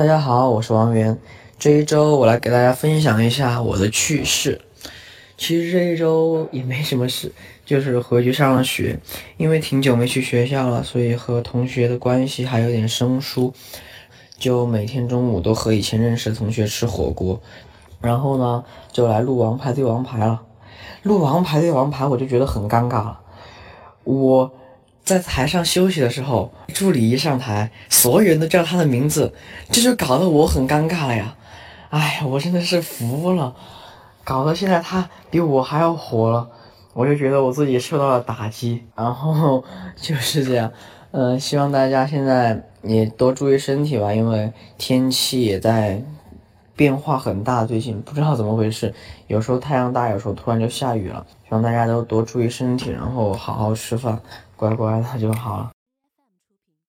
大家好，我是王源。这一周我来给大家分享一下我的趣事。其实这一周也没什么事，就是回去上了学。因为挺久没去学校了，所以和同学的关系还有点生疏。就每天中午都和以前认识的同学吃火锅，然后呢就来录王牌对王牌了。录王牌对王牌，我就觉得很尴尬了。我。在台上休息的时候，助理一上台，所有人都叫他的名字，这就搞得我很尴尬了呀！哎，我真的是服了，搞得现在他比我还要火了，我就觉得我自己受到了打击。然后就是这样，嗯，希望大家现在也多注意身体吧，因为天气也在变化很大，最近不知道怎么回事，有时候太阳大，有时候突然就下雨了。希望大家都多注意身体，然后好好吃饭。乖乖的就好了。